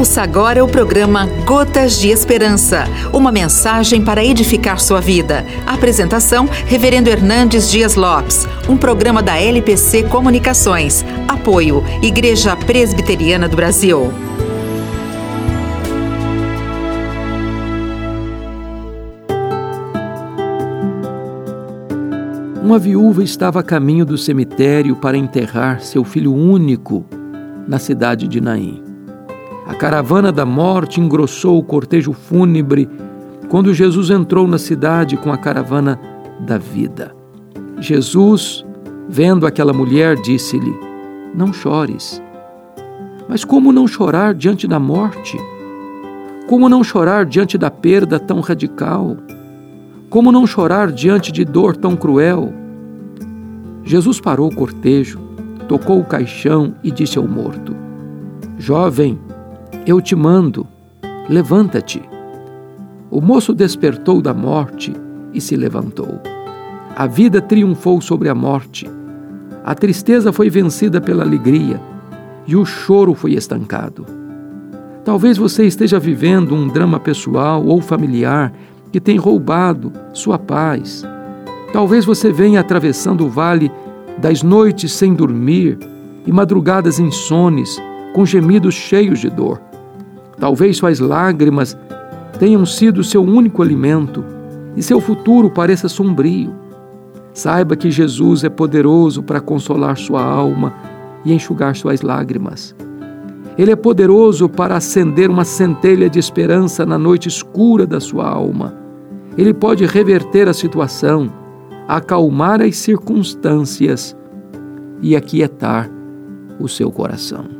Ouça agora o programa Gotas de Esperança, uma mensagem para edificar sua vida. Apresentação: Reverendo Hernandes Dias Lopes, um programa da LPC Comunicações. Apoio: Igreja Presbiteriana do Brasil. Uma viúva estava a caminho do cemitério para enterrar seu filho único na cidade de Naim. Caravana da morte engrossou o cortejo fúnebre quando Jesus entrou na cidade com a caravana da vida. Jesus, vendo aquela mulher, disse-lhe: Não chores. Mas como não chorar diante da morte? Como não chorar diante da perda tão radical? Como não chorar diante de dor tão cruel? Jesus parou o cortejo, tocou o caixão e disse ao morto: Jovem, eu te mando, levanta-te. O moço despertou da morte e se levantou. A vida triunfou sobre a morte. A tristeza foi vencida pela alegria e o choro foi estancado. Talvez você esteja vivendo um drama pessoal ou familiar que tem roubado sua paz. Talvez você venha atravessando o vale das noites sem dormir e madrugadas insones, com gemidos cheios de dor. Talvez suas lágrimas tenham sido seu único alimento e seu futuro pareça sombrio. Saiba que Jesus é poderoso para consolar sua alma e enxugar suas lágrimas. Ele é poderoso para acender uma centelha de esperança na noite escura da sua alma. Ele pode reverter a situação, acalmar as circunstâncias e aquietar o seu coração.